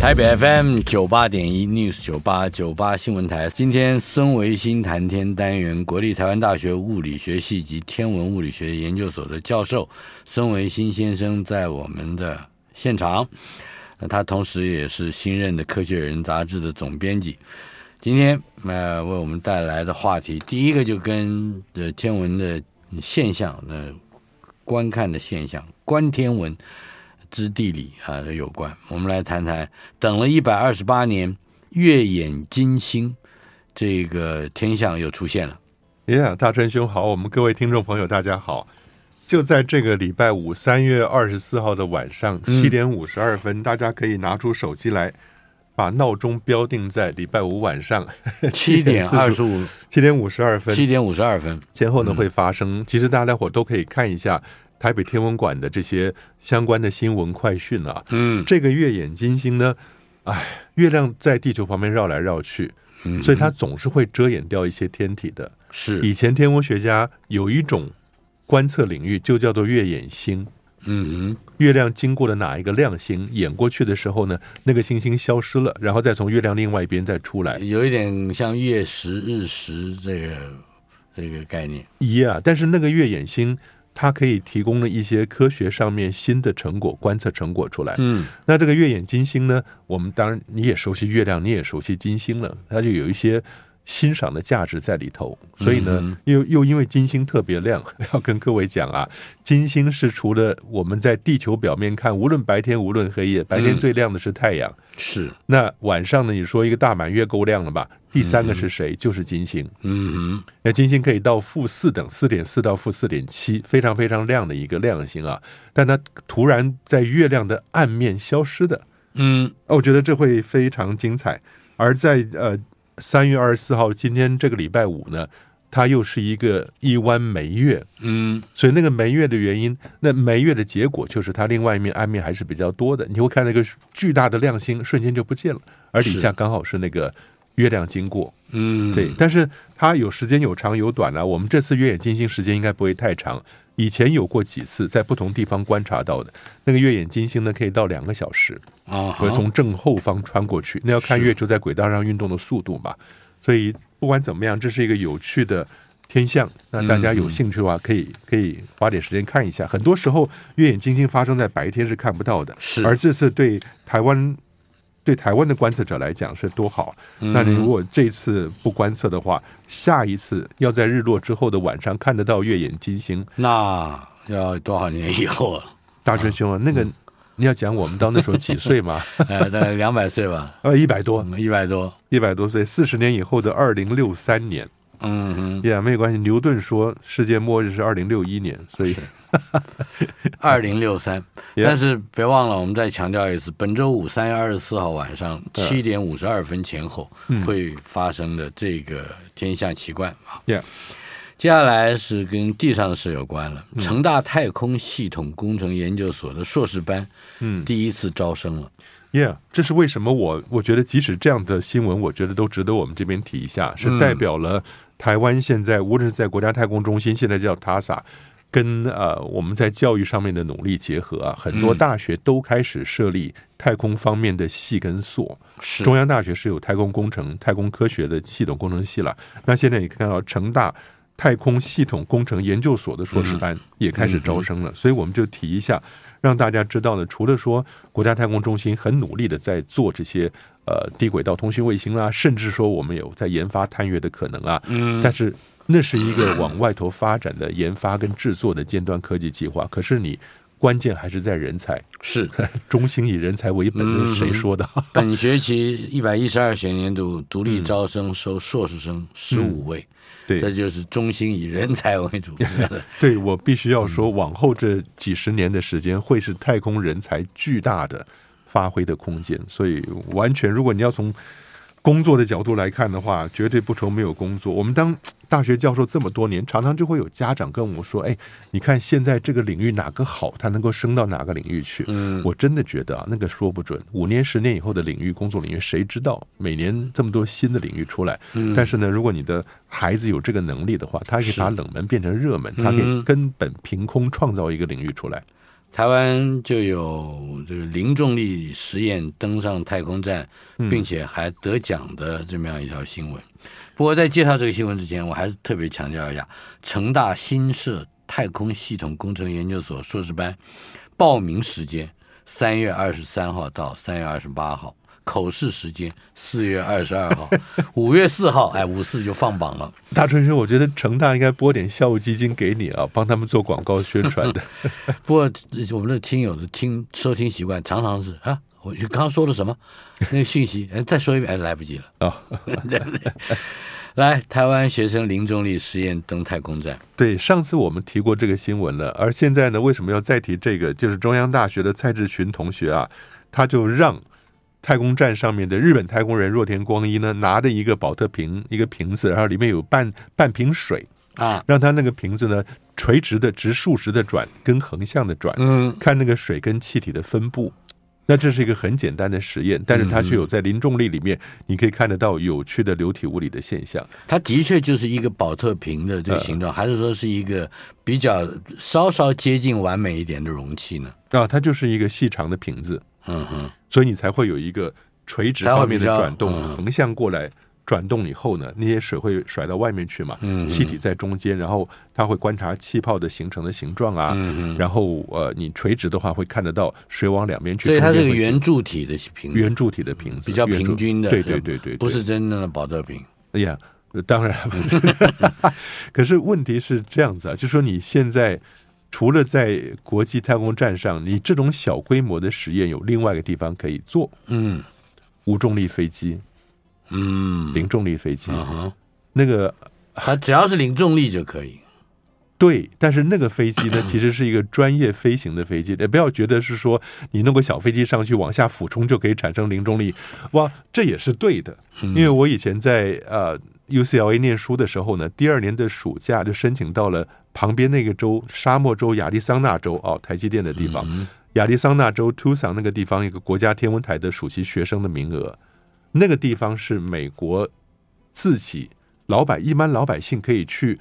台北 FM 九八点一 News 九八九八新闻台，今天孙维新谈天单元，国立台湾大学物理学系及天文物理学研究所的教授孙维新先生在我们的现场，他同时也是新任的《科学人》杂志的总编辑。今天呃为我们带来的话题，第一个就跟的天文的现象，呃观看的现象，观天文。知地理啊有关，我们来谈谈，等了一百二十八年，月掩金星，这个天象又出现了。耶，大川兄好，我们各位听众朋友大家好。就在这个礼拜五，三月二十四号的晚上七点五十二分，大家可以拿出手机来，把闹钟标定在礼拜五晚上 七点二十五，七点五十二分，七点五十二分前后呢会发生。其实大家伙都可以看一下。台北天文馆的这些相关的新闻快讯啊，嗯，这个月眼金星呢，哎，月亮在地球旁边绕来绕去，嗯，所以它总是会遮掩掉一些天体的。是，以前天文学家有一种观测领域，就叫做月掩星。嗯，月亮经过了哪一个亮星掩过去的时候呢，那个星星消失了，然后再从月亮另外一边再出来，有一点像月食、日食这个这个概念。一啊，但是那个月掩星。它可以提供了一些科学上面新的成果、观测成果出来。嗯，那这个月眼金星呢？我们当然你也熟悉月亮，你也熟悉金星了，它就有一些欣赏的价值在里头。所以呢，又又因为金星特别亮，要跟各位讲啊，金星是除了我们在地球表面看，无论白天无论黑夜，白天最亮的是太阳。嗯、是。那晚上呢？你说一个大满月够亮了吧？第三个是谁？就是金星。嗯哼，那金星可以到负四等，四点四到负四点七，非常非常亮的一个亮星啊！但它突然在月亮的暗面消失的，嗯，我觉得这会非常精彩。而在呃三月二十四号，今天这个礼拜五呢，它又是一个一弯眉月，嗯，所以那个眉月的原因，那眉月的结果就是它另外一面暗面还是比较多的。你会看那个巨大的亮星瞬间就不见了，而底下刚好是那个。月亮经过，嗯，对，但是它有时间有长有短啊。我们这次月掩金星时间应该不会太长，以前有过几次在不同地方观察到的那个月掩金星呢，可以到两个小时啊，会从正后方穿过去。那要看月球在轨道上运动的速度嘛。所以不管怎么样，这是一个有趣的天象。那大家有兴趣的话，可以可以花点时间看一下。很多时候月掩金星发生在白天是看不到的，是。而这次对台湾。对台湾的观测者来讲是多好，那你如果这次不观测的话，下一次要在日落之后的晚上看得到月掩金星，那要多少年以后啊？大春兄啊，那个你要讲我们到那时候几岁吗？呃，大概两百岁吧，呃，一百多，一百多，一百多岁，四十年以后的二零六三年。嗯哼，也、yeah, 没有关系。牛顿说世界末日是二零六一年，所以 二零六三。但是别忘了，我们再强调一次，本周五三月二十四号晚上七点五十二分前后会发生的这个天下奇观啊。Yeah. 接下来是跟地上的事有关了。成大太空系统工程研究所的硕士班，嗯，第一次招生了。Yeah，这是为什么我？我我觉得，即使这样的新闻，我觉得都值得我们这边提一下，是代表了。台湾现在无论是在国家太空中心，现在叫 TASA，跟呃我们在教育上面的努力结合啊，很多大学都开始设立太空方面的系跟所。是中央大学是有太空工程、太空科学的系统工程系了。那现在你看到成大太空系统工程研究所的硕士班也开始招生了，所以我们就提一下，让大家知道呢。除了说国家太空中心很努力的在做这些。呃，低轨道通讯卫星啊，甚至说我们有在研发探月的可能啊。嗯，但是那是一个往外头发展的研发跟制作的尖端科技计划。可是你关键还是在人才，是 中心以人才为本，是谁说的？本学期一百一十二学年度独立招生收硕士生十五位，对，这就是中心以人才为主。对，我必须要说，往后这几十年的时间会是太空人才巨大的发挥的空间，所以完全，如果你要从工作的角度来看的话，绝对不愁没有工作。我们当大学教授这么多年，常常就会有家长跟我说：“哎，你看现在这个领域哪个好，他能够升到哪个领域去？”嗯，我真的觉得啊，那个说不准。五年、十年以后的领域、工作领域，谁知道？每年这么多新的领域出来，嗯，但是呢，如果你的孩子有这个能力的话，他可以把冷门变成热门，他可以根本凭空创造一个领域出来。台湾就有这个零重力实验登上太空站，并且还得奖的这么样一条新闻。不过在介绍这个新闻之前，我还是特别强调一下：成大新设太空系统工程研究所硕士班报名时间三月二十三号到三月二十八号。口试时间四月二十二号，五月四号，哎，五四就放榜了。大春生，我觉得成大应该拨点校务基金给你啊，帮他们做广告宣传的。不过我们的听友的听收听习惯常常是啊，我刚刚说了什么那个讯息，哎，再说一遍，哎，来不及了啊，对不对？来，台湾学生林中立实验登太空站。对，上次我们提过这个新闻了，而现在呢，为什么要再提这个？就是中央大学的蔡志群同学啊，他就让。太空站上面的日本太空人若田光一呢，拿着一个保特瓶，一个瓶子，然后里面有半半瓶水啊，让他那个瓶子呢垂直的、直竖直的转，跟横向的转，嗯，看那个水跟气体的分布。那这是一个很简单的实验，但是它却有在零重力里面，你可以看得到有趣的流体物理的现象。它的确就是一个保特瓶的这个形状，还是说是一个比较稍稍接近完美一点的容器呢？啊，它就是一个细长的瓶子。嗯哼，所以你才会有一个垂直方面的转动，横向过来转动以后呢，那些水会甩到外面去嘛。嗯，气体在中间，然后它会观察气泡的形成的形状啊。嗯，然后呃，你垂直的话会看得到水往两边去。所以它是个圆柱体的瓶，圆柱体的瓶子，比较平均的。对对对对，不是真正的宝特瓶。哎呀，当然。可是问题是这样子啊，就说你现在。除了在国际太空站上，你这种小规模的实验有另外一个地方可以做。嗯，无重力飞机，嗯，零重力飞机，嗯、那个它只要是零重力就可以。对，但是那个飞机呢，其实是一个专业飞行的飞机。也不要觉得是说你弄个小飞机上去往下俯冲就可以产生零重力。哇，这也是对的。因为我以前在呃 UCLA 念书的时候呢，第二年的暑假就申请到了。旁边那个州，沙漠州亚利桑那州哦，台积电的地方，亚利桑那州 Tucson 那个地方，一个国家天文台的暑期学生的名额，那个地方是美国自己老百一般老百姓可以去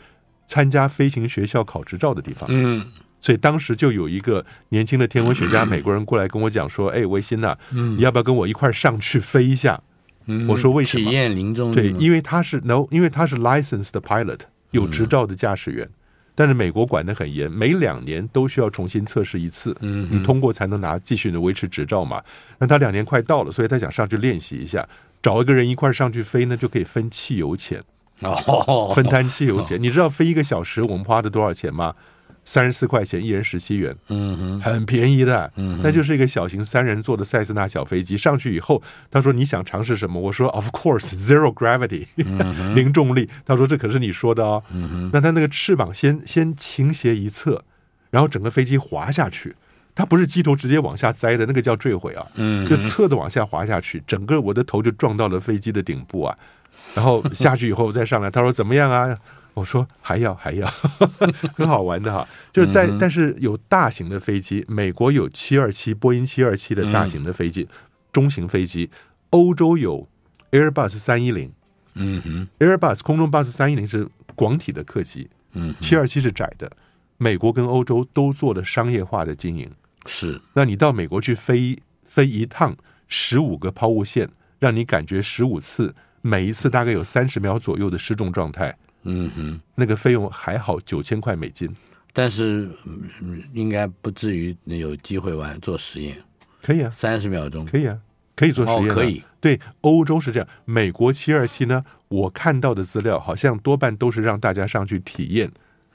参加飞行学校考执照的地方。嗯，所以当时就有一个年轻的天文学家 美国人过来跟我讲说：“哎，维新呐，你要不要跟我一块上去飞一下？”我说：“为什么？”体验零重力。对，因为他是 no，因为他是 licensed pilot，有执照的驾驶员。但是美国管得很严，每两年都需要重新测试一次，你通过才能拿继续的维持执照嘛。那他两年快到了，所以他想上去练习一下，找一个人一块上去飞呢，就可以分汽油钱哦，分摊汽油钱。你知道飞一个小时我们花的多少钱吗？三十四块钱，一人十七元，嗯哼，很便宜的，嗯，那就是一个小型三人座的塞斯纳小飞机。上去以后，他说你想尝试什么？我说 Of course, zero gravity，零重力。他说这可是你说的哦，嗯哼，那他那个翅膀先先倾斜一侧，然后整个飞机滑下去，它不是机头直接往下栽的，那个叫坠毁啊，嗯，就侧的往下滑下去，整个我的头就撞到了飞机的顶部啊，然后下去以后再上来，他说怎么样啊？我说还要还要，很好玩的哈，就是在但是有大型的飞机，美国有七二七波音七二七的大型的飞机，中型飞机，欧洲有 Airbus 三一零，嗯哼，Airbus 空中巴士三一零是广体的客机，嗯，七二七是窄的，美国跟欧洲都做了商业化的经营，是，那你到美国去飞飞一趟十五个抛物线，让你感觉十五次，每一次大概有三十秒左右的失重状态。嗯哼，那个费用还好，九千块美金，但是应该不至于有机会玩做实验。可以啊，三十秒钟可以啊，可以做实验。可以，对，欧洲是这样，美国七二七呢，我看到的资料好像多半都是让大家上去体验，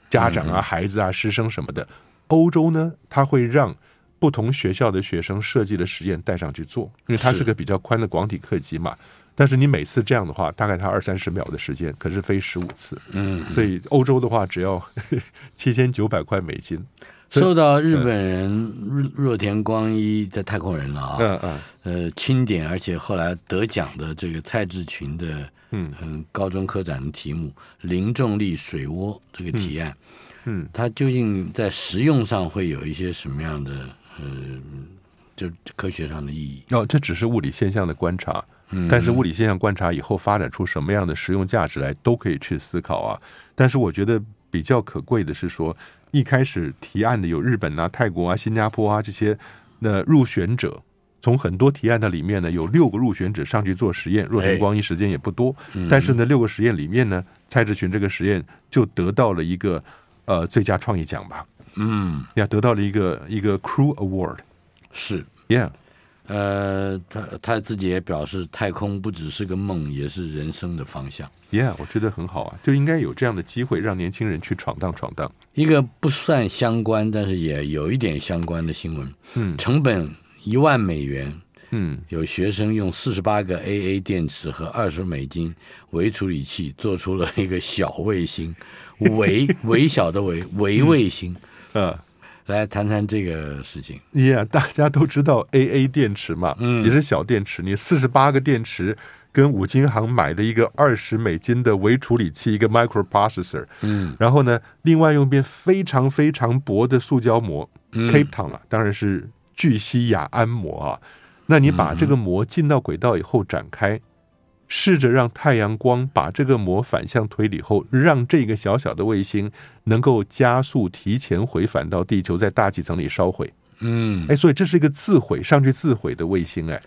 家长啊、孩子啊、师生什么的。欧洲呢，他会让不同学校的学生设计的实验带上去做，因为它是个比较宽的广体客机嘛。但是你每次这样的话，大概他二三十秒的时间，可是飞十五次，嗯，所以欧洲的话只要 七千九百块美金。受到日本人若田光一的太空人了啊，嗯嗯，呃，钦点，而且后来得奖的这个蔡志群的嗯。嗯高中科展的题目零重力水涡这个提案，嗯，它究竟在实用上会有一些什么样的呃，就科学上的意义？哦，这只是物理现象的观察，嗯，但是物理现象观察以后发展出什么样的实用价值来，都可以去思考啊。但是我觉得比较可贵的是说。一开始提案的有日本啊、泰国啊、新加坡啊这些，那入选者从很多提案的里面呢，有六个入选者上去做实验。若田光一时间也不多，但是呢，六个实验里面呢，蔡志群这个实验就得到了一个呃最佳创意奖吧。嗯，呀，得到了一个一个 Crew Award。是，Yeah。呃，他他自己也表示，太空不只是个梦，也是人生的方向。Yeah，我觉得很好啊，就应该有这样的机会，让年轻人去闯荡闯荡。一个不算相关，但是也有一点相关的新闻。嗯，成本一万美元。嗯，有学生用四十八个 AA 电池和二十美金微处理器做出了一个小卫星，微微小的微微卫星。嗯。呃来谈谈这个事情。Yeah，大家都知道 AA 电池嘛，嗯，也是小电池。你四十八个电池跟五金行买的一个二十美金的微处理器，一个 microprocessor，嗯，然后呢，另外用一边非常非常薄的塑胶膜，Kapton 啊，当然是聚酰亚胺膜啊。那你把这个膜进到轨道以后展开。试着让太阳光把这个膜反向推理后，让这个小小的卫星能够加速提前回返到地球，在大气层里烧毁。嗯，哎，所以这是一个自毁上去自毁的卫星。哎，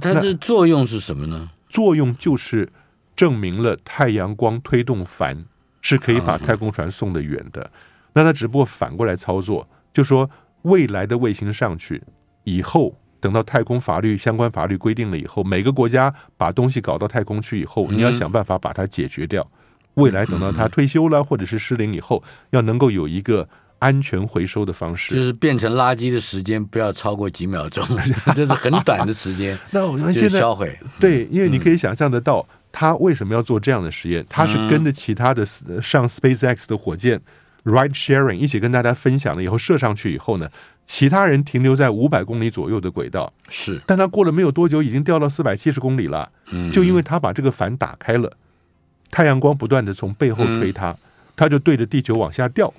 它的作用是什么呢？作用就是证明了太阳光推动帆是可以把太空船送得远的。那它只不过反过来操作，就说未来的卫星上去以后。等到太空法律相关法律规定了以后，每个国家把东西搞到太空去以后，你要想办法把它解决掉。未来等到他退休了或者是失灵以后，要能够有一个安全回收的方式，就是变成垃圾的时间不要超过几秒钟，这是很短的时间。那我们现在销毁对，因为你可以想象得到，他为什么要做这样的实验？他是跟着其他的上 SpaceX 的火箭 Ride Sharing 一起跟大家分享了以后射上去以后呢？其他人停留在五百公里左右的轨道，是，但他过了没有多久，已经掉到四百七十公里了。嗯，就因为他把这个帆打开了，太阳光不断的从背后推他，他就对着地球往下掉。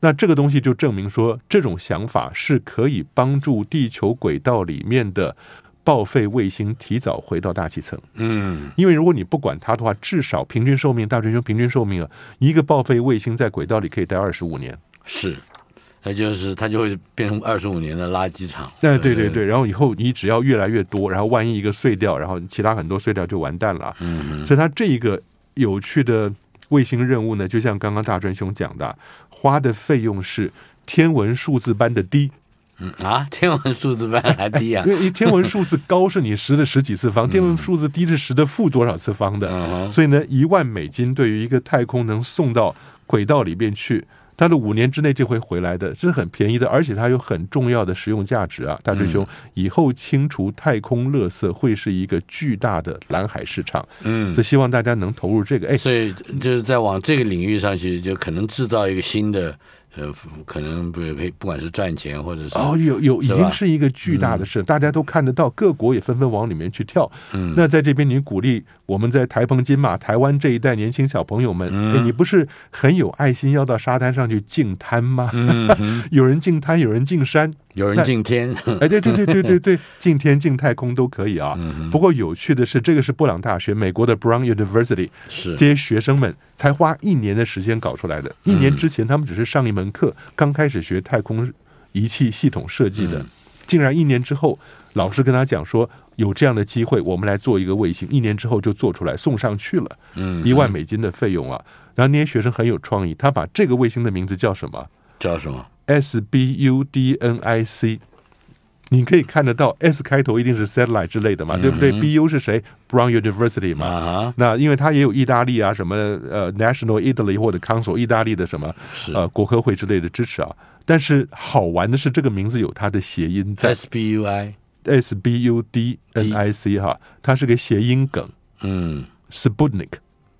那这个东西就证明说，这种想法是可以帮助地球轨道里面的报废卫星提早回到大气层。嗯，因为如果你不管它的话，至少平均寿命，大追兄平均寿命啊，一个报废卫星在轨道里可以待二十五年。是。那就是它就会变成二十五年的垃圾场。对对对对，然后以后你只要越来越多，然后万一一个碎掉，然后其他很多碎掉就完蛋了。嗯嗯。所以它这一个有趣的卫星任务呢，就像刚刚大专兄讲的，花的费用是天文数字般的低。嗯啊，天文数字般还低啊？因为 天文数字高是你十的十几次方，天文数字低是十的负多少次方的。嗯。所以呢，一万美金对于一个太空能送到轨道里边去。它的五年之内就会回来的，这是很便宜的，而且它有很重要的实用价值啊！大追兄，以后清除太空垃圾会是一个巨大的蓝海市场，嗯，所以希望大家能投入这个，哎，所以就是在往这个领域上去，就可能制造一个新的。呃，可能不可以，不管是赚钱或者是哦，有有已经是一个巨大的事，大家都看得到，各国也纷纷往里面去跳。嗯，那在这边，你鼓励我们在台澎金马、台湾这一代年轻小朋友们，嗯，你不是很有爱心，要到沙滩上去净滩吗？嗯，有人净滩，有人净山。有人进天，哎，对对对对对对，进 天进太空都可以啊。不过有趣的是，这个是布朗大学，美国的 Brown University，是这些学生们才花一年的时间搞出来的。一年之前，他们只是上一门课，刚开始学太空仪器系统设计的，竟然一年之后，老师跟他讲说，有这样的机会，我们来做一个卫星。一年之后就做出来，送上去了。嗯，一万美金的费用啊。然后那些学生很有创意，他把这个卫星的名字叫什么？叫什么？S B U D N I C，你可以看得到 S 开头一定是 satellite 之类的嘛，嗯、对不对？B U 是谁？Brown University 嘛。啊、那因为它也有意大利啊，什么呃 National Italy 或者 Council 意大利的什么呃国科会之类的支持啊。但是好玩的是，这个名字有它的谐音在 S B U I S B U D N I C 哈，它是个谐音梗。嗯，Sputnik。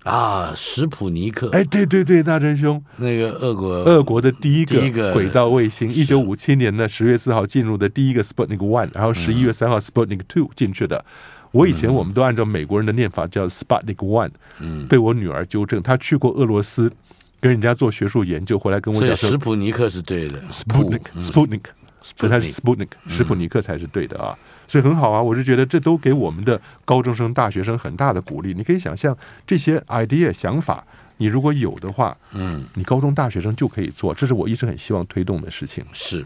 啊，史普尼克，哎，对对对，大真兄，那个俄国。俄国的第一个第一个。轨道卫星，一九五七年的十月四号进入的第一个 Sputnik One，然后十一月三号 Sputnik Two 进去的。嗯、我以前我们都按照美国人的念法叫 Sputnik One，嗯，被我女儿纠正，她去过俄罗斯跟人家做学术研究，回来跟我讲说，史普尼克是对的，Sputnik，Sputnik，所以它是 Sputnik，史普尼克才是对的啊。所以很好啊，我是觉得这都给我们的高中生、大学生很大的鼓励。你可以想象这些 idea 想法，你如果有的话，嗯，你高中大学生就可以做。这是我一直很希望推动的事情。是，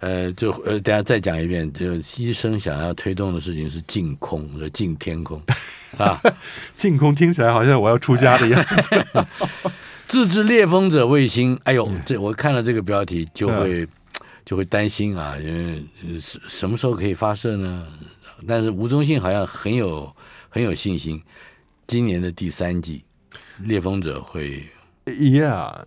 呃，就呃，大家再讲一遍，就医生想要推动的事情是净空，是净天空 啊，净空听起来好像我要出家的样子。自制猎风者卫星，哎呦，这我看了这个标题就会。就会担心啊，因为什什么时候可以发射呢？但是吴宗宪好像很有很有信心，今年的第三季猎风者会。Yeah，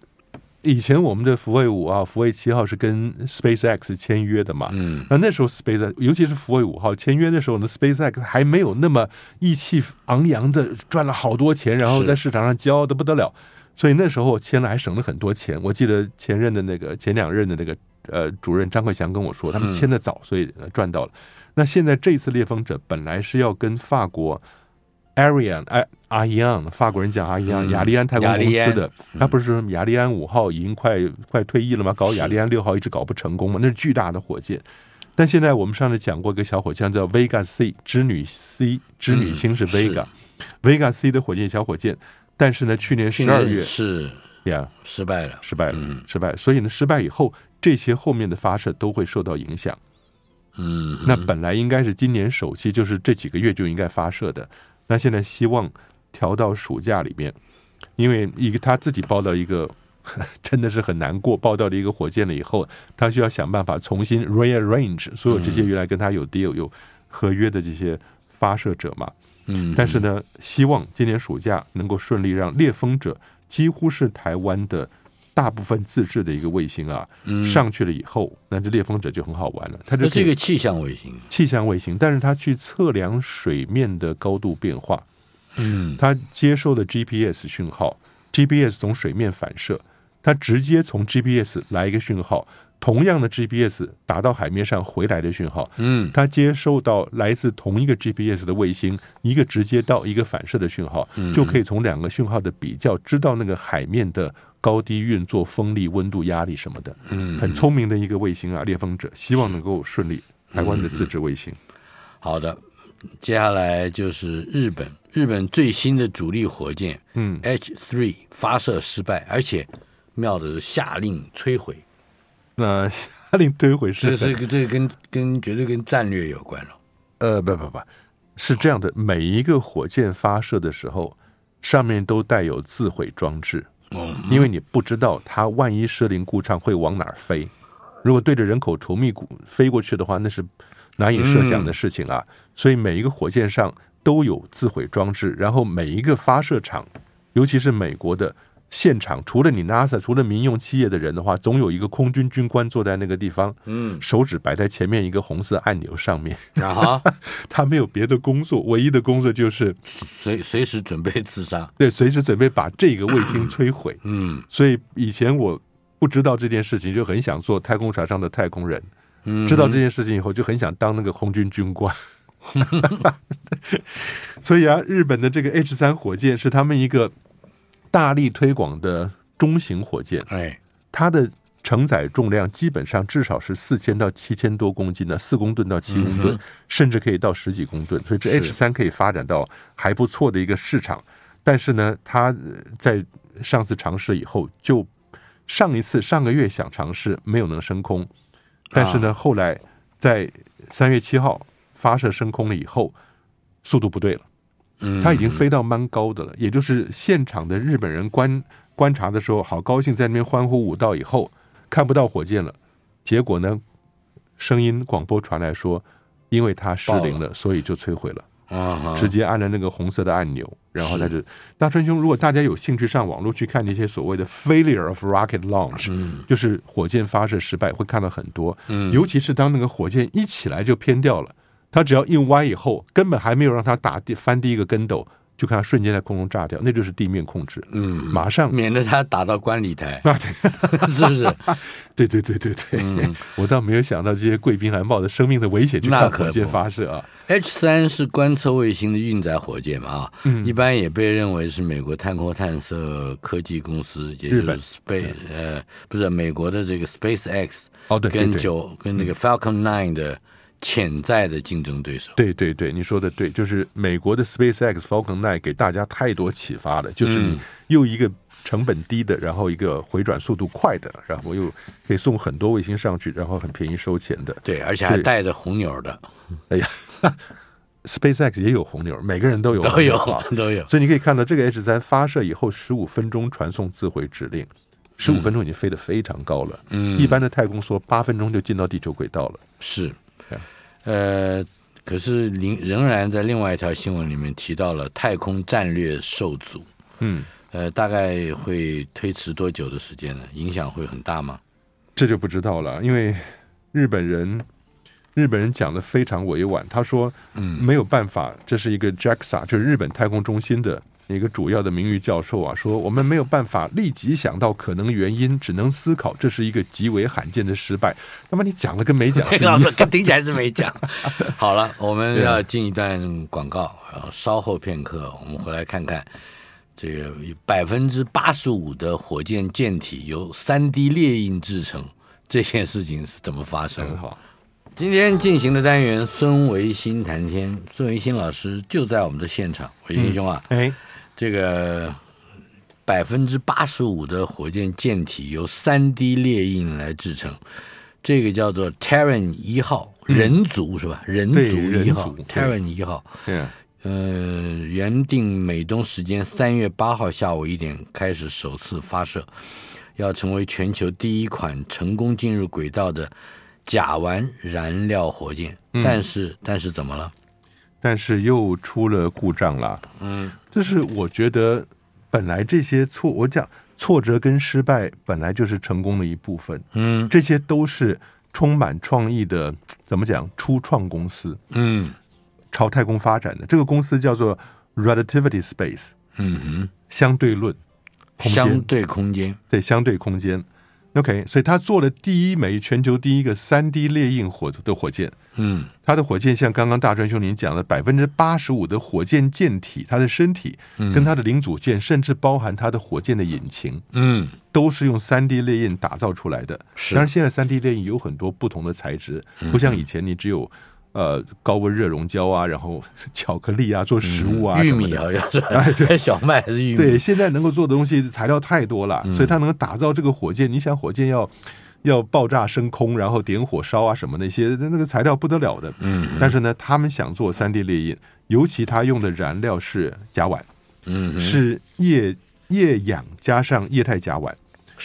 以前我们的福卫五啊、福卫七号是跟 SpaceX 签约的嘛，嗯，那那时候 SpaceX，尤其是福卫五号签约的时候呢，SpaceX 还没有那么意气昂扬的赚了好多钱，然后在市场上骄傲的不得了，所以那时候签了还省了很多钱。我记得前任的那个前两任的那个。呃，主任张克祥跟我说，他们签的早，所以赚到了。嗯、那现在这次猎风者本来是要跟法国 Ariane 哎阿伊安，法国人讲阿伊安雅利安太空公司的，他不是说雅利安五号已经快快退役了吗？搞雅利安六号一直搞不成功嘛，那是巨大的火箭。但现在我们上次讲过一个小火箭叫 Vega C 织女 C 织女星是 Vega、嗯、Vega C 的火箭小火箭，但是呢，去年十二月是呀失败了，失败了，嗯、失败。所以呢，失败以后。这些后面的发射都会受到影响，嗯，那本来应该是今年首期，就是这几个月就应该发射的，那现在希望调到暑假里面，因为一个他自己报到一个 真的是很难过，报到了一个火箭了以后，他需要想办法重新 rearrange 所有这些原来跟他有 deal 有合约的这些发射者嘛，嗯，但是呢，希望今年暑假能够顺利让猎风者几乎是台湾的。大部分自制的一个卫星啊，上去了以后，那这猎风者就很好玩了。它这是一个气象卫星，气象卫星，但是它去测量水面的高度变化。嗯，它接收的 GPS 讯号，GPS 从水面反射，它直接从 GPS 来一个讯号。同样的 GPS 打到海面上回来的讯号，嗯，它接收到来自同一个 GPS 的卫星，一个直接到一个反射的讯号，就可以从两个讯号的比较，知道那个海面的高低运作、风力、温度、压力什么的。嗯，很聪明的一个卫星啊，猎风者，希望能够顺利。台湾的自制卫星。好的，接下来就是日本，日本最新的主力火箭，嗯，H3 发射失败，而且妙的是下令摧毁。那下令摧毁是这个这个跟跟绝对跟战略有关了。呃，不不不，是这样的，每一个火箭发射的时候，上面都带有自毁装置。嗯，因为你不知道它万一设灵故障会往哪儿飞。如果对着人口稠密股飞过去的话，那是难以设想的事情啊。所以每一个火箭上都有自毁装置，然后每一个发射场，尤其是美国的。现场除了你 NASA，除了民用企业的人的话，总有一个空军军官坐在那个地方，嗯，手指摆在前面一个红色按钮上面，啊，他没有别的工作，唯一的工作就是随随时准备自杀，对，随时准备把这个卫星摧毁，嗯，所以以前我不知道这件事情，就很想做太空船上的太空人，嗯，知道这件事情以后，就很想当那个空军军官，所以啊，日本的这个 H 三火箭是他们一个。大力推广的中型火箭，哎，它的承载重量基本上至少是四千到七千多公斤的，四公吨到七公吨，甚至可以到十几公吨。所以这 H 三可以发展到还不错的一个市场。但是呢，它在上次尝试以后，就上一次上个月想尝试没有能升空，但是呢，后来在三月七号发射升空了以后，速度不对了。他已经飞到蛮高的了，也就是现场的日本人观观察的时候，好高兴，在那边欢呼舞蹈以后，看不到火箭了。结果呢，声音广播传来说，因为它失灵了，所以就摧毁了。啊，直接按了那个红色的按钮，然后他就大春兄，如果大家有兴趣上网络去看那些所谓的 failure of rocket launch，就是火箭发射失败，会看到很多。嗯尤其是当那个火箭一起来就偏掉了。他只要一歪以后，根本还没有让他打地翻第一个跟斗，就看它瞬间在空中炸掉，那就是地面控制。嗯，马上。免得它打到观礼台，啊，对，是不是？对对对对对，嗯。我倒没有想到这些贵宾还冒着生命的危险去看火箭发射啊。H 三是观测卫星的运载火箭嘛啊，嗯。一般也被认为是美国太空探测科技公司，也就是 Space 呃，不是美国的这个 Space X 哦，对对跟对，九跟那个 Falcon Nine 的潜在的竞争对手。对对对，你说的对，就是美国的 SpaceX Falcon 9给大家太多启发了，就是你又一个成本低的，然后一个回转速度快的，然后又可以送很多卫星上去，然后很便宜收钱的。对，而且还带着红牛的，哎呀，SpaceX 也有红牛，每个人都有都有 都有。所以你可以看到，这个 H 三发射以后十五分钟传送自回指令，十五分钟已经飞得非常高了。嗯，一般的太空梭八分钟就进到地球轨道了。是对，呃，可是仍仍然在另外一条新闻里面提到了太空战略受阻，嗯，呃，大概会推迟多久的时间呢？影响会很大吗？这就不知道了，因为日本人日本人讲的非常委婉，他说，嗯，没有办法，这是一个 JAXA，就是日本太空中心的一个主要的名誉教授啊，说我们没有办法立即想到可能原因，只能思考这是一个极为罕见的失败。那么你讲了跟没讲 是一样，听起来是没讲。好了，我们要进一段广告，然后稍后片刻，我们回来看看这个百分之八十五的火箭舰体由三 D 列印制成，这件事情是怎么发生好。今天进行的单元，孙维新谈天，孙维新老师就在我们的现场。维新兄啊，哎，这个百分之八十五的火箭舰体由三 D 列印来制成，这个叫做 Terran 一号人族、嗯、是吧？人族一号 Terran 一号。对，呃，原定美东时间三月八号下午一点开始首次发射，要成为全球第一款成功进入轨道的甲烷燃料火箭。但是，嗯、但是怎么了？但是又出了故障了。嗯，就是我觉得。本来这些挫，我讲挫折跟失败本来就是成功的一部分。嗯，这些都是充满创意的，怎么讲？初创公司。嗯，朝太空发展的这个公司叫做 Relativity Space。嗯哼，相对论空间，相对空间，对，相对空间。OK，所以他做了第一枚全球第一个三 D 列印火的火箭。嗯，他的火箭像刚刚大川兄您讲的，百分之八十五的火箭舰体，它的身体跟它的零组件，甚至包含它的火箭的引擎，嗯，都是用三 D 列印打造出来的。是，但是现在三 D 列印有很多不同的材质，不像以前你只有呃高温热熔胶啊，然后巧克力啊做食物啊，玉米啊，要是，哎，对，小麦还是玉米。对，现在能够做的东西材料太多了，所以它能打造这个火箭。你想火箭要。要爆炸升空，然后点火烧啊什么那些那个材料不得了的。嗯，但是呢，他们想做三 D 列印，尤其他用的燃料是甲烷，嗯，是液液氧加上液态甲烷。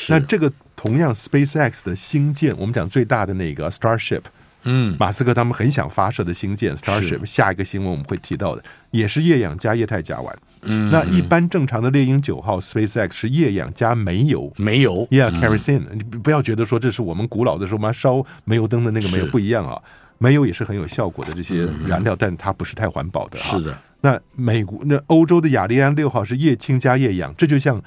那这个同样 SpaceX 的星舰，我们讲最大的那个 Starship，嗯，马斯克他们很想发射的星舰 Starship，下一个新闻我们会提到的，也是液氧加液态甲烷。嗯，那一般正常的猎鹰九号 SpaceX 是液氧加煤油，煤油，Yeah，kerosene，你不要觉得说这是我们古老的时候嘛烧煤油灯的那个煤油不一样啊，煤油也是很有效果的这些燃料，但它不是太环保的。啊。是的，那美国那欧洲的雅利安六号是液氢加液氧，这就像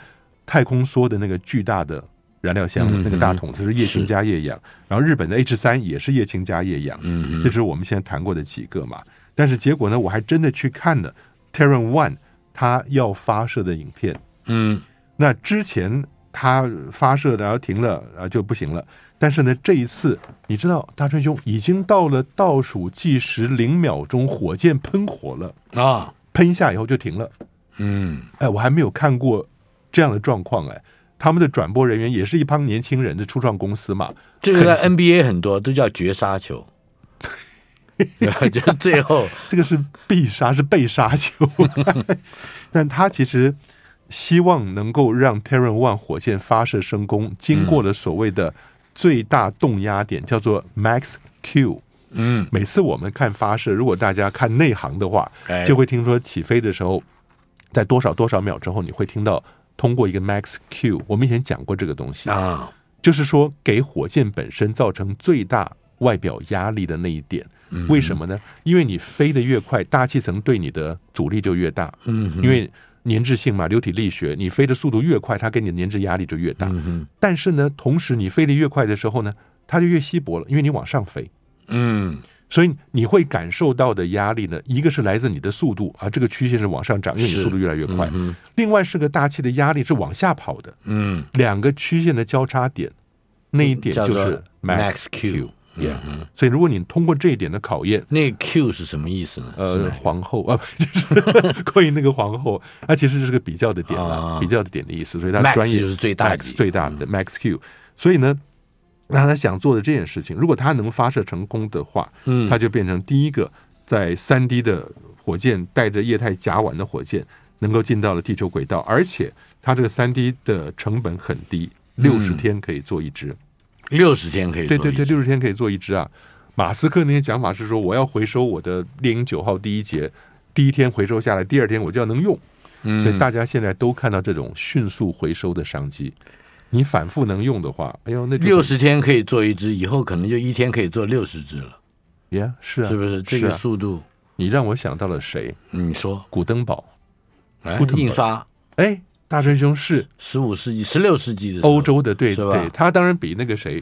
太空梭的那个巨大的燃料箱，那个大桶子是液氢加液氧，然后日本的 H 三也是液氢加液氧，嗯，这就是我们现在谈过的几个嘛。但是结果呢，我还真的去看了 Terran One。他要发射的影片，嗯，那之前他发射的然后停了啊就不行了，但是呢这一次你知道大春兄已经到了倒数计时零秒钟，火箭喷火了啊，喷一下以后就停了，嗯，哎，我还没有看过这样的状况哎，他们的转播人员也是一帮年轻人的初创公司嘛，这个在 NBA 很多都叫绝杀球。就 最后，这个是必杀，是被杀球。但他其实希望能够让 Terran One 火箭发射升空，经过了所谓的最大动压点，叫做 Max Q。嗯，每次我们看发射，如果大家看内行的话，就会听说起飞的时候，在多少多少秒之后，你会听到通过一个 Max Q。我们以前讲过这个东西啊，就是说给火箭本身造成最大外表压力的那一点。嗯、为什么呢？因为你飞得越快，大气层对你的阻力就越大。嗯，因为粘滞性嘛，流体力学，你飞的速度越快，它给你的粘滞压力就越大。嗯，但是呢，同时你飞得越快的时候呢，它就越稀薄了，因为你往上飞。嗯，所以你会感受到的压力呢，一个是来自你的速度，啊这个曲线是往上涨，因为你速度越来越快。嗯、另外是个大气的压力是往下跑的。嗯，两个曲线的交叉点，那一点就是 max q。Yeah, 嗯，所以如果你通过这一点的考验，那个 Q 是什么意思呢？呃，皇后啊，就是关于那个皇后，它其实就是个比较的点了，啊，比较的点的意思。所以它专业就是最大 Max 最大的 Max Q。所以呢，那他想做的这件事情，如果他能发射成功的话，嗯，他就变成第一个在三 D 的火箭带着液态甲烷的火箭能够进到了地球轨道，而且他这个三 D 的成本很低，六十天可以做一支。六十天可以做，对对对，六十天可以做一支啊！马斯克那些讲法是说，我要回收我的猎鹰九号第一节，第一天回收下来，第二天我就要能用。嗯，所以大家现在都看到这种迅速回收的商机。你反复能用的话，哎呦，那六十天可以做一只，以后可能就一天可以做六十只了。呀、yeah，是啊，是不是这个速度？你让我想到了谁？你说古登堡，哎，印刷，哎。大春兄是十五世纪、十六世纪的欧洲的，对对，他当然比那个谁，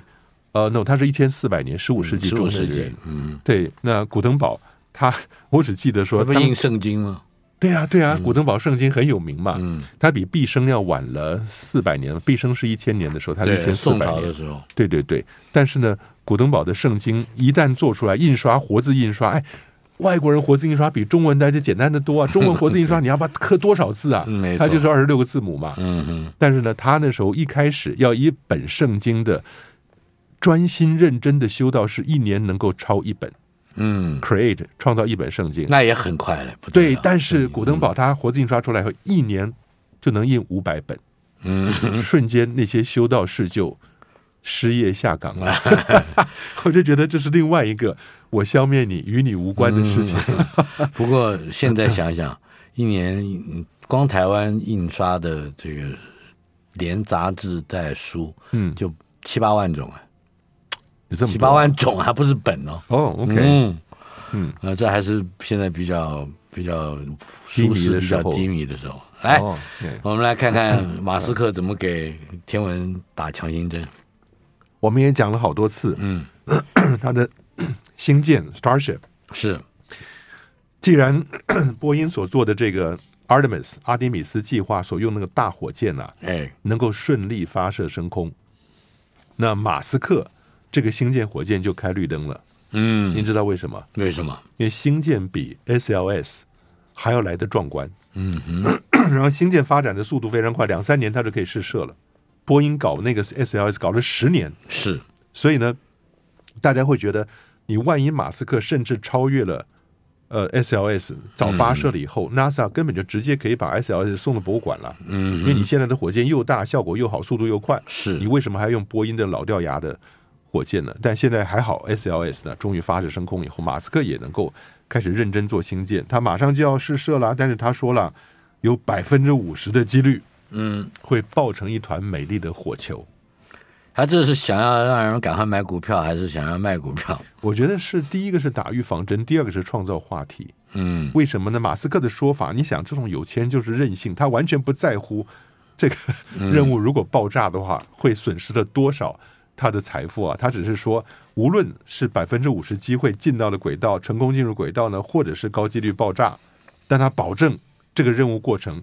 呃，no，他是一千四百年，十五世纪中的人，嗯，对。那古登堡，他我只记得说，他不印圣经吗？对啊，对啊，古登堡圣经很有名嘛，嗯，他比毕生要晚了四百年，毕生是一千年的时候，他是一千四百年的时候，对对对。但是呢，古登堡的圣经一旦做出来，印刷活字印刷，哎。外国人活字印刷比中文的就简单的多啊！中文活字印刷你要把它刻多少字啊？它就是二十六个字母嘛。嗯嗯。但是呢，他那时候一开始要一本圣经的专心认真的修道士，一年能够抄一本。嗯，create 创造一本圣经，那也很快了。对，但是古登堡他活字印刷出来后，一年就能印五百本。嗯，瞬间那些修道士就失业下岗了。我就觉得这是另外一个。我消灭你，与你无关的事情。嗯、不过现在想想，一年光台湾印刷的这个连杂志带书，嗯，就七八万种啊，有这么七八万种，还不是本哦。哦，OK，嗯嗯，啊，这还是现在比较比较舒适、比较低迷的时候。来，我们来看看马斯克怎么给天文打强心针。我们也讲了好多次，嗯，他的。星舰 Starship 是，既然 波音所做的这个 Artemis 阿迪米斯计划所用那个大火箭啊，哎，能够顺利发射升空，那马斯克这个星舰火箭就开绿灯了。嗯，您知道为什么？为什么？因为星舰比 SLS 还要来得壮观。嗯哼，然后星舰发展的速度非常快，两三年它就可以试射了。波音搞那个 SLS 搞了十年，是，所以呢，大家会觉得。你万一马斯克甚至超越了呃 SLS 早发射了以后，嗯，NASA 根本就直接可以把 SLS 送到博物馆了。嗯，因为你现在的火箭又大，效果又好，速度又快，是你为什么还要用波音的老掉牙的火箭呢？但现在还好，SLS 呢终于发射升空以后，马斯克也能够开始认真做星舰，他马上就要试射了，但是他说了有百分之五十的几率，嗯，会爆成一团美丽的火球。他这是想要让人赶快买股票，还是想要卖股票？我觉得是第一个是打预防针，第二个是创造话题。嗯，为什么呢？马斯克的说法，你想，这种有钱人就是任性，他完全不在乎这个任务如果爆炸的话，会损失了多少他的财富啊？他只是说，无论是百分之五十机会进到了轨道，成功进入轨道呢，或者是高几率爆炸，但他保证这个任务过程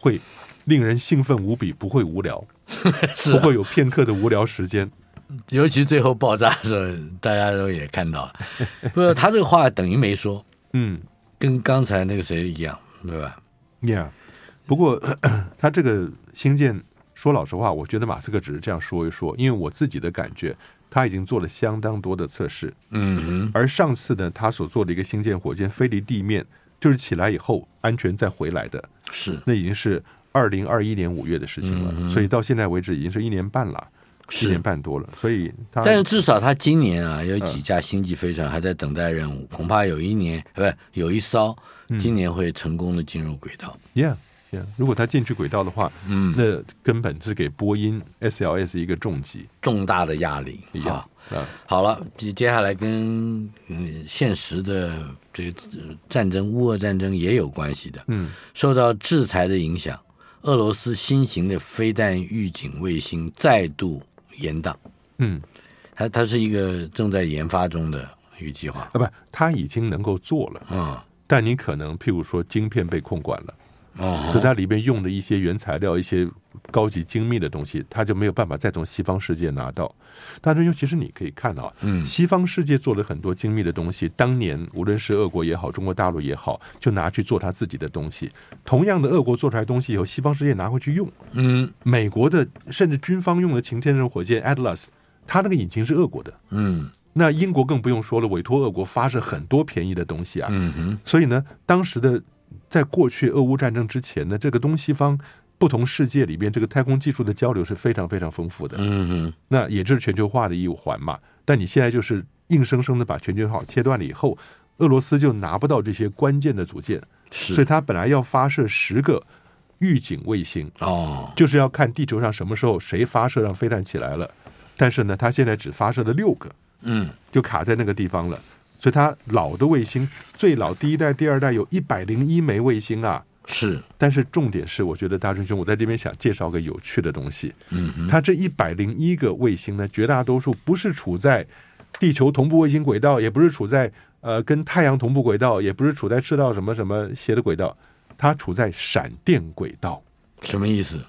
会令人兴奋无比，不会无聊。是、啊、不会有片刻的无聊时间，尤其最后爆炸的时候，大家都也看到了。不是他这个话等于没说，嗯，跟刚才那个谁一样，对吧？Yeah，不过 他这个星舰，说老实话，我觉得马斯克只是这样说一说，因为我自己的感觉，他已经做了相当多的测试。嗯哼，而上次呢，他所做的一个星舰火箭飞离地面，就是起来以后安全再回来的，是那已经是。二零二一年五月的事情了，嗯，所以到现在为止已经是一年半了，一年半多了。所以他，但是至少他今年啊，有几架星际飞船还在等待任务，嗯，恐怕有一年，不有一艘今年会成功的进入轨道。Yeah，如果它进去轨道的话，嗯，那根本是给波音 SLS 一个重击，重大的压力一样。啊，好了，接接下来跟嗯现实的这个战争，乌俄战争也有关系的。嗯，受到制裁的影响，俄罗斯新型的飞弹预警卫星再度延宕。嗯，它它是一个正在研发中的一个计划。啊，不，它已经能够做了。嗯，但你可能譬如说晶片被控管了。哦，所以它里面用的一些原材料、一些高级精密的东西，它就没有办法再从西方世界拿到。但是，尤其实你可以看到，嗯，西方世界做了很多精密的东西，当年无论是俄国也好，中国大陆也好，就拿去做他自己的东西。同样的，俄国做出来东西以后，西方世界拿回去用。嗯，美国的甚至军方用的擎天柱火箭 Atlas，它那个引擎是俄国的。嗯，那英国更不用说了，委托俄国发射很多便宜的东西啊。嗯哼，所以呢，当时的。在过去俄乌战争之前呢，这个东西方不同世界里边，这个太空技术的交流是非常非常丰富的。嗯哼，那也就是全球化的一环嘛。但你现在就是硬生生的把全球化切断了以后，俄罗斯就拿不到这些关键的组件，是，所以它本来要发射十个预警卫星哦，就是要看地球上什么时候谁发射让飞弹起来了。但是呢，它现在只发射了六个，嗯，就卡在那个地方了。所以它老的卫星最老第一代、第二代有一百零一枚卫星啊，是。但是重点是，我觉得大春兄，我在这边想介绍个有趣的东西。嗯哼，它这一百零一个卫星呢，绝大多数不是处在地球同步卫星轨道，也不是处在呃跟太阳同步轨道，也不是处在赤道什么什么斜的轨道，它处在闪电轨道。什么意思？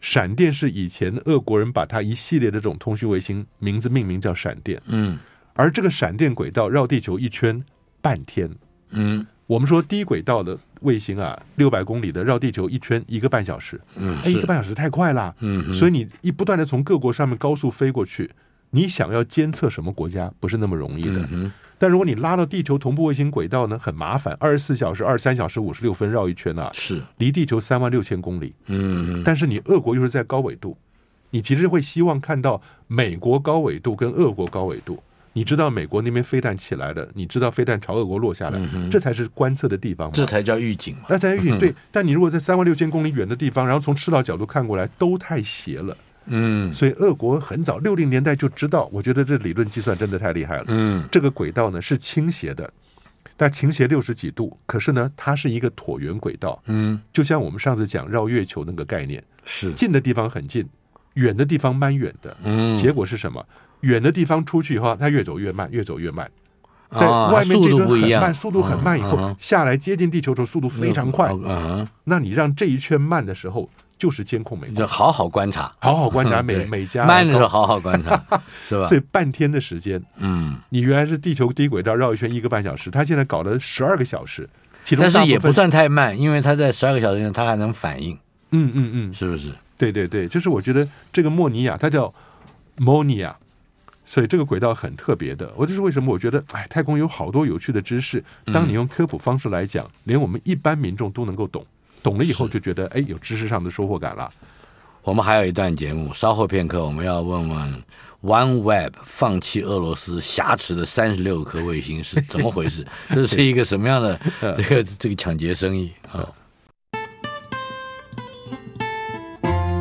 闪电是以前俄国人把它一系列的这种通讯卫星名字命名叫闪电。嗯。而这个闪电轨道绕地球一圈半天，嗯，我们说低轨道的卫星啊，六百公里的绕地球一圈一个半小时，嗯，哎，一个半小时太快了，嗯，所以你一不断的从各国上面高速飞过去，你想要监测什么国家不是那么容易的，嗯，但如果你拉到地球同步卫星轨道呢，很麻烦，二十四小时、二十三小时五十六分绕一圈啊，是。离地球三万六千公里，嗯，但是你俄国又是在高纬度，你其实会希望看到美国高纬度跟俄国高纬度。你知道美国那边飞弹起来了，你知道飞弹朝俄国落下来，嗯、这才是观测的地方嘛，这才叫预警嘛。那才预警对，但你如果在三万六千公里远的地方，然后从赤道角度看过来，都太斜了。嗯，所以俄国很早六零年代就知道，我觉得这理论计算真的太厉害了。嗯，这个轨道呢是倾斜的，但倾斜六十几度，可是呢它是一个椭圆轨道。嗯，就像我们上次讲绕月球那个概念，是近的地方很近，远的地方蛮远的。嗯，结果是什么？远的地方出去以后，它越走越慢，越走越慢，在外面这个很慢，速度很慢，以后下来接近地球的时候速度非常快。那你让这一圈慢的时候，就是监控美国，就好好观察，好好观察每每家慢的时候好好观察，是吧？所以半天的时间，嗯，你原来是地球低轨道绕一圈一个半小时，它现在搞了十二个小时，其中但是也不算太慢，因为它在十二个小时内它还能反应。嗯嗯嗯，是不是？对对对，就是我觉得这个莫尼亚，它叫莫尼亚。所以这个轨道很特别的，我就是为什么？我觉得，哎，太空有好多有趣的知识，当你用科普方式来讲，连我们一般民众都能够懂，懂了以后就觉得，哎，有知识上的收获感了。我们还有一段节目，稍后片刻我们要问问 OneWeb 放弃俄罗斯挟持的三十六颗卫星是怎么回事？这是一个什么样的这个这个抢劫生意啊？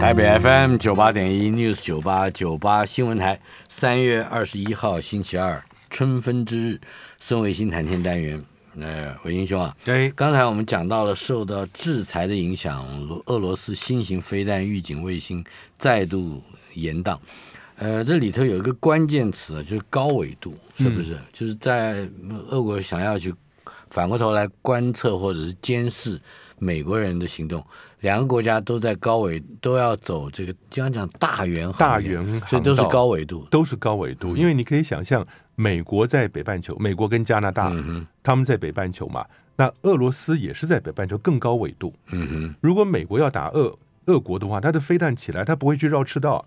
台北 FM 九八点一 News 九八九八新闻台，三月二十一号星期二，春分之日，孙卫星谈天单元。呃，维英兄啊，对，刚才我们讲到了受到制裁的影响，俄罗斯新型飞弹预警卫星再度延宕。呃，这里头有一个关键词，就是高纬度，是不是？嗯、就是在俄国想要去反过头来观测或者是监视美国人的行动。两个国家都在高纬，都要走这个，经常讲大圆大圆，所以都是高纬度，都是高纬度。因为你可以想象，美国在北半球，美国跟加拿大，嗯、哼他们在北半球嘛，那俄罗斯也是在北半球更高纬度。嗯哼，如果美国要打俄俄国的话，它的飞弹起来，它不会去绕赤道，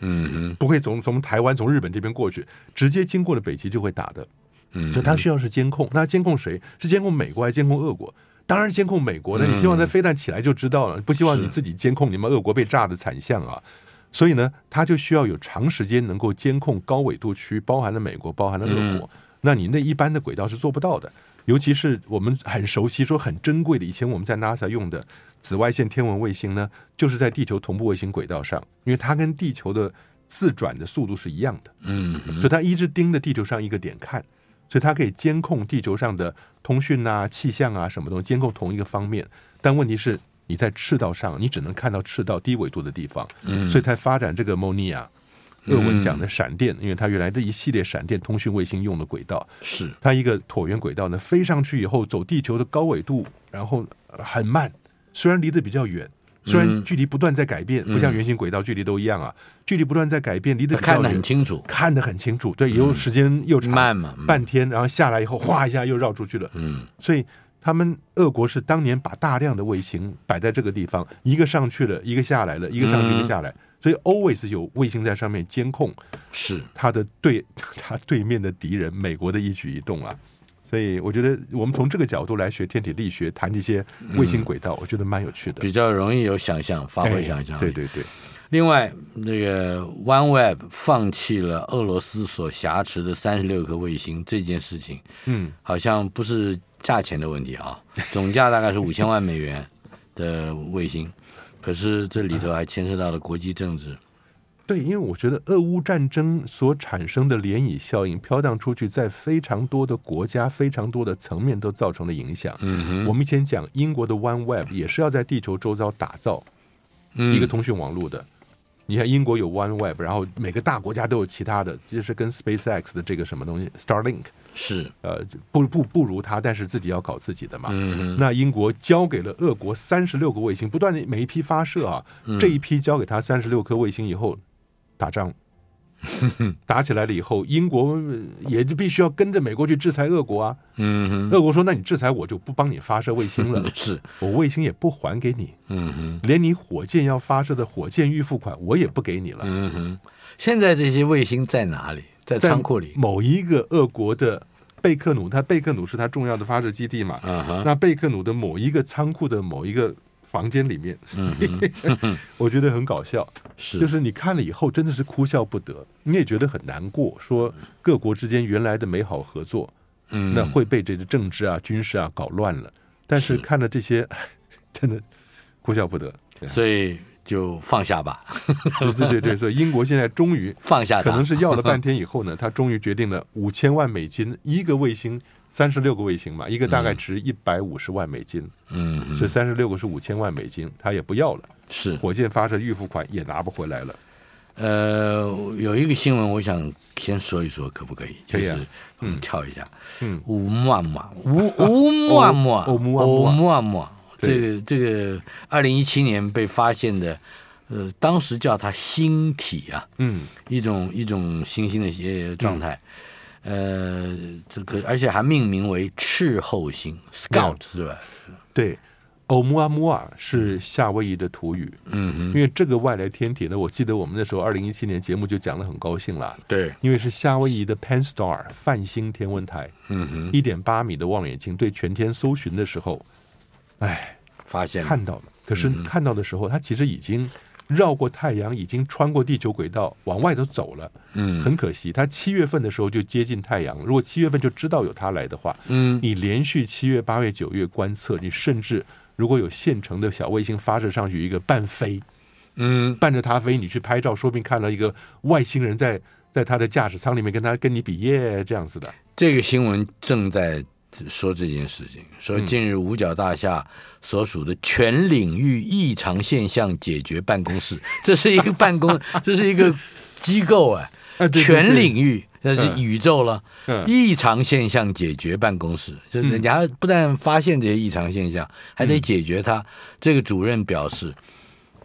嗯哼，不会从从台湾从日本这边过去，直接经过了北极就会打的。嗯哼，所以它需要是监控，那监控谁？是监控美国还是监控俄国？当然监控美国的，你希望在飞弹起来就知道了，不希望你自己监控你们俄国被炸的惨象啊。所以呢，它就需要有长时间能够监控高纬度区，包含了美国，包含了俄国。那你那一般的轨道是做不到的。尤其是我们很熟悉、说很珍贵的，以前我们在 NASA 用的紫外线天文卫星呢，就是在地球同步卫星轨道上，因为它跟地球的自转的速度是一样的。嗯，所以它一直盯着地球上一个点看，所以它可以监控地球上的通讯啊、气象啊什么东西，监控同一个方面。但问题是，你在赤道上，你只能看到赤道低纬度的地方，嗯，所以才发展这个 MONIA。俄文讲的闪电，因为它原来的一系列闪电通讯卫星用的轨道是它一个椭圆轨道呢，飞上去以后走地球的高纬度，然后很慢，虽然离得比较远，虽然距离不断在改变，不像圆形轨道距离都一样啊，距离不断在改变，离得看得很清楚，看得很清楚，对，又时间又长，慢嘛，半天，然后下来以后，哗一下又绕出去了，嗯，所以他们俄国是当年把大量的卫星摆在这个地方，一个上去了，一个下来了，一个上去一个下来。所以 always 有卫星在上面监控，是。他的对他对面的敌人美国的一举一动啊。所以我觉得我们从这个角度来学天体力学，谈这些卫星轨道，我觉得蛮有趣的，比较容易有想象，发挥想象。对对对。另外，那个 OneWeb 放弃了俄罗斯所挟持的三十六颗卫星这件事情，嗯，好像不是价钱的问题啊，总价大概是五千万美元的卫星。可是这里头还牵涉到了国际政治，对，因为我觉得俄乌战争所产生的涟漪效应飘荡出去，在非常多的国家、非常多的层面都造成了影响。嗯哼，我们以前讲英国的 OneWeb 也是要在地球周遭打造一个通讯网络的。你看英国有 OneWeb，然后每个大国家都有其他的，就是跟 SpaceX 的这个什么东西 Starlink。是，呃，不不不如他，但是自己要搞自己的嘛。嗯，那英国交给了俄国三十六个卫星，不断的每一批发射啊，嗯、这一批交给他三十六颗卫星以后，打仗，打起来了以后，英国也就必须要跟着美国去制裁俄国啊。嗯，俄国说，那你制裁我就不帮你发射卫星了，是我卫星也不还给你。嗯哼，连你火箭要发射的火箭预付款我也不给你了。嗯哼，现在这些卫星在哪里？在仓库里，某一个俄国的贝克努，它贝克努是它重要的发射基地嘛？嗯哼，那贝克努的某一个仓库的某一个房间里面，我觉得很搞笑，是。就是你看了以后真的是哭笑不得，你也觉得很难过，说各国之间原来的美好合作，嗯，那会被这个政治啊、军事啊搞乱了。但是看了这些，真的哭笑不得，所以。就放下吧，对对对，所以英国现在终于放下，可能是要了半天以后呢，他终于决定了五千万美金一个卫星，三十六个卫星嘛，一个大概值一百五十万美金，嗯，所以三十六个是五千万美金，他也不要了，是。火箭发射预付款也拿不回来了。呃，有一个新闻，我想先说一说，可不可以？就是我们跳一下，嗯，乌木阿木，乌乌木阿木，欧木阿欧木阿木。这个这个，二零一七年被发现的，呃，当时叫它星体啊，嗯，一种一种新兴的些状态，呃，这个而且还命名为赤候星 Scout 是吧？对，欧木阿木啊是夏威夷的土语，嗯哼，因为这个外来天体呢，我记得我们那时候二零一七年节目就讲得很高兴了，对，因为是夏威夷的 Pan-STARRS 泛星天文台，嗯哼，一点八米的望远镜对全天搜寻的时候。哎，发现看到了，可是看到的时候，它其实已经绕过太阳，已经穿过地球轨道往外头走了。嗯，很可惜，它七月份的时候就接近太阳。如果七月份就知道有它来的话，嗯，你连续七月、八月、九月观测，你甚至如果有现成的小卫星发射上去一个半飞，嗯，伴着它飞，你去拍照，说不定看到一个外星人在在他的驾驶舱里面跟他跟你比耶这样子的。这个新闻正在。说这件事情，说近日五角大厦所属的全领域异常现象解决办公室，这是一个办公，这是一个机构啊，全领域那是宇宙了，异常现象解决办公室，就是人家不但发现这些异常现象，还得解决它。这个主任表示，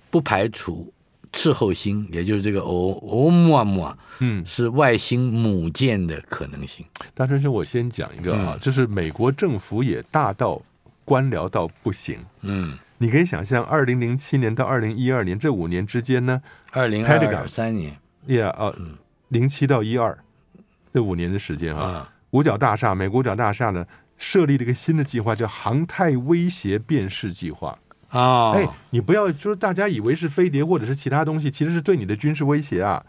不排除。赤候星，也就是这个欧欧木啊木啊，嗯，是外星母舰的可能性。大春兄，我先讲一个啊，就是美国政府也大到官僚到不行。嗯，你可以想象，二零零七年到二零一二年这五年之间呢，二零二三年，Yeah 啊，零七到一二这五年的时间啊，五角大厦，美国五角大厦呢设立了一个新的计划，叫航太威胁辨识计划。啊，哎，你不要说大家以为是飞碟或者是其他东西，其实是对你的军事威胁啊。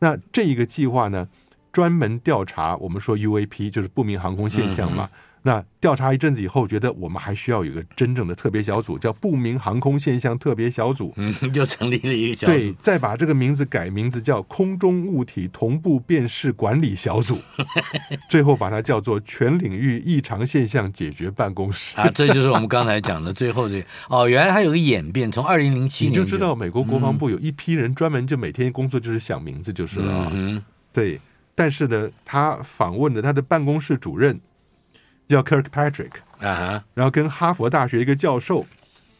那这一个计划呢，专门调查我们说 UAP 就是不明航空现象嘛。嗯那调查一阵子以后，觉得我们还需要有一个真正的特别小组，叫不明航空现象特别小组。嗯，就成立了一个小组。对，再把这个名字改名字叫空中物体同步辨识管理小组。最后把它叫做全领域异常现象解决办公室。啊，这就是我们刚才讲的最后这个。哦，原来还有个演变，从二零零七年你就知道美国国防部有一批人专门就每天工作就是想名字就是了。嗯，对。但是呢，他访问了他的办公室主任。叫 Kirkpatrick 啊哈，然后跟哈佛大学一个教授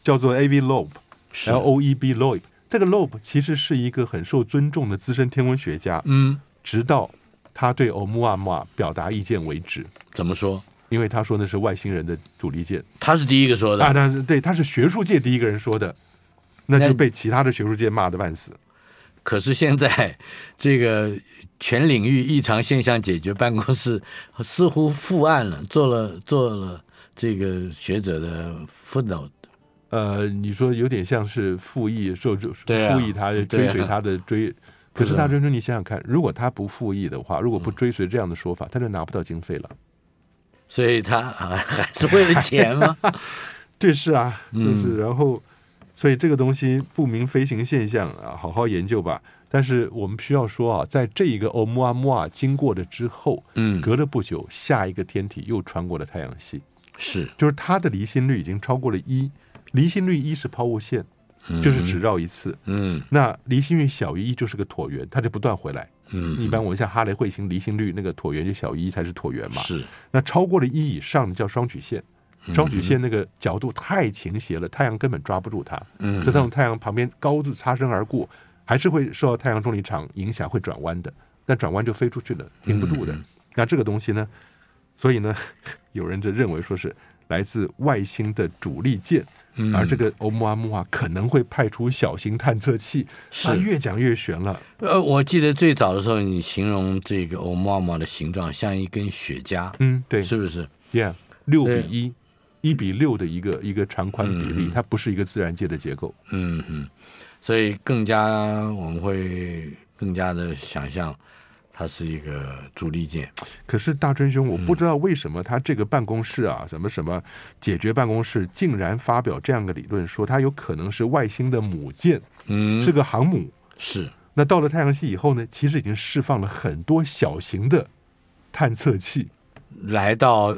叫做 A.V. Loeb，L O E B Loeb，这个 Loeb 其实是一个很受尊重的资深天文学家。嗯，直到他对欧穆阿穆亚表达意见为止。怎么说？因为他说那是外星人的主力舰，他是第一个说的啊，他是对，他是学术界第一个人说的，那就被其他的学术界骂得半死。可是现在这个。全领域异常现象解决办公室 似乎复案了，做了做了这个学者的 footnote。呃，你说有点像是复议，说就对复议他追随他的追。可是大专生，你想想看，如果他不复议的话，如果不追随这样的说法，他就拿不到经费了。所以他啊还是为了钱吗？这是啊，就是然后，所以这个东西不明飞行现象啊，好好研究吧。但是我们需要说啊，在这一个欧穆阿穆啊经过了之后，嗯，隔了不久，下一个天体又穿过了太阳系，是，就是它的离心率已经超过了一，离心率一是抛物线，就是只绕一次，嗯，那离心率小于一就是个椭圆，它就不断回来，嗯，一般我们像哈雷彗星离心率那个椭圆就小于一才是椭圆嘛，是，那超过了一以上叫双曲线，双曲线那个角度太倾斜了，太阳根本抓不住它，嗯，就从太阳旁边高度擦身而过。还是会受到太阳重力场影响，会转弯的。但转弯就飞出去了，停不住的。那这个东西呢？所以呢，有人就认为说是来自外星的主力舰，嗯而这个欧姆阿穆亚可能会派出小型探测器。是越讲越悬了。呃，我记得最早的时候，你形容这个欧姆阿穆亚的形状像一根雪茄。嗯，对，是不是？Yeah，六比一，一比六的一个一个长宽比例，它不是一个自然界的结构。嗯嗯。所以更加我们会更加的想象，它是一个主力舰。可是大春兄，我不知道为什么他这个办公室啊，什么什么解决办公室，竟然发表这样的理论，说它有可能是外星的母舰，嗯，是个航母。是。那到了太阳系以后呢，其实已经释放了很多小型的探测器，来到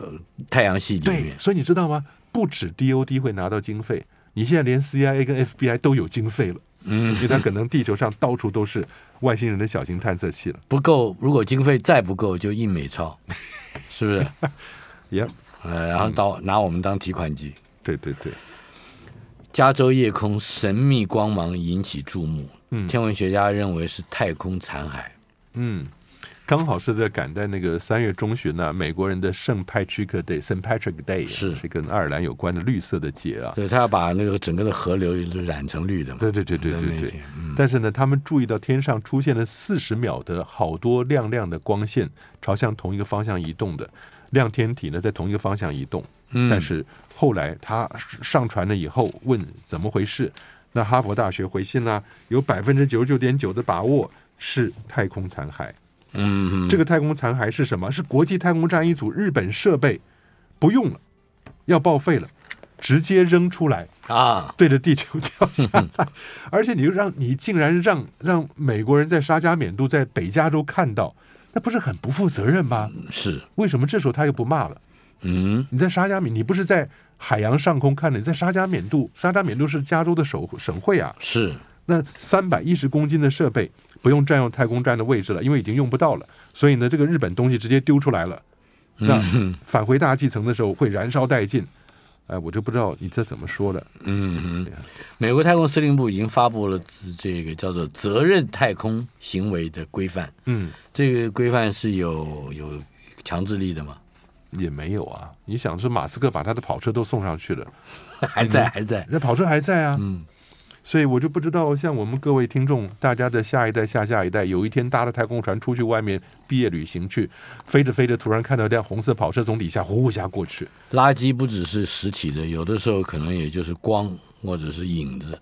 太阳系里面。对，所以你知道吗？不止 DOD 会拿到经费，你现在连 CIA 跟 FBI 都有经费了。嗯，因为它可能地球上到处都是外星人的小型探测器了。不够，如果经费再不够，就印美钞，是不是？也 Yeah，呃，然后到拿我们当提款机。对对对。加州夜空神秘光芒引起注目，嗯，天文学家认为是太空残骸。嗯。刚好是在赶在那个三月中旬呢、啊，美国人的圣派屈克 Day，Saint Patrick Day 是是跟爱尔兰有关的绿色的节啊。对，他要把那个整个的河流都染成绿的嘛。对对对对对对。嗯、但是呢，他们注意到天上出现了四十秒的好多亮亮的光线，朝向同一个方向移动的亮天体呢，在同一个方向移动。嗯。但是后来他上传了以后，问怎么回事？那哈佛大学回信呢、啊，有百分之九十九点九的把握是太空残骸。嗯，这个太空残骸是什么？是国际太空站一组日本设备不用了，要报废了，直接扔出来啊，对着地球掉下来，而且你就让你竟然让让美国人在沙加缅度在北加州看到，那不是很不负责任吗？是，为什么这时候他又不骂了？嗯，你在沙加缅，你不是在海洋上空看的，你在沙加缅度，沙加缅度是加州的省省会啊，是。那三百一十公斤的设备不用占用太空站的位置了，因为已经用不到了。所以呢，这个日本东西直接丢出来了。那返回大气层的时候会燃烧殆尽。哎，我就不知道你这怎么说的。嗯嗯。美国太空司令部已经发布了这个叫做责任太空行为的规范。嗯，这个规范是有有强制力的吗？也没有啊。你想是马斯克把他的跑车都送上去了，还在还在，那跑车还在啊。嗯。所以我就不知道，像我们各位听众，大家的下一代、下下一代，有一天搭了太空船出去外面毕业旅行去，飞着飞着，突然看到一辆红色跑车从底下呼呼下过去。垃圾不只是实体的，有的时候可能也就是光或者是影子。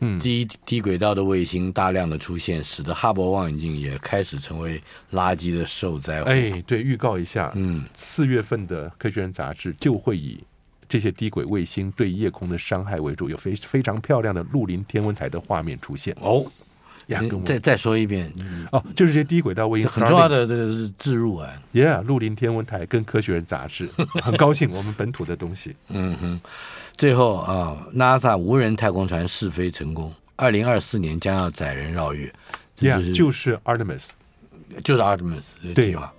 嗯，低低轨道的卫星大量的出现，使得哈勃望远镜也开始成为垃圾的受灾户。哎，对，预告一下，嗯，四月份的《科学人》杂志就会以这些低轨卫星对夜空的伤害为主，有非非常漂亮的绿林天文台的画面出现。哦，再再说一遍，哦，就是这些低轨道卫星很重要的这个是置入啊。Yeah，绿林天文台跟《科学人》杂志 很高兴，我们本土的东西。嗯哼。最后啊，NASA 无人太空船试飞成功，二零二四年将要载人绕月。Yeah, 就是 Artemis，就是 Artemis 的计划。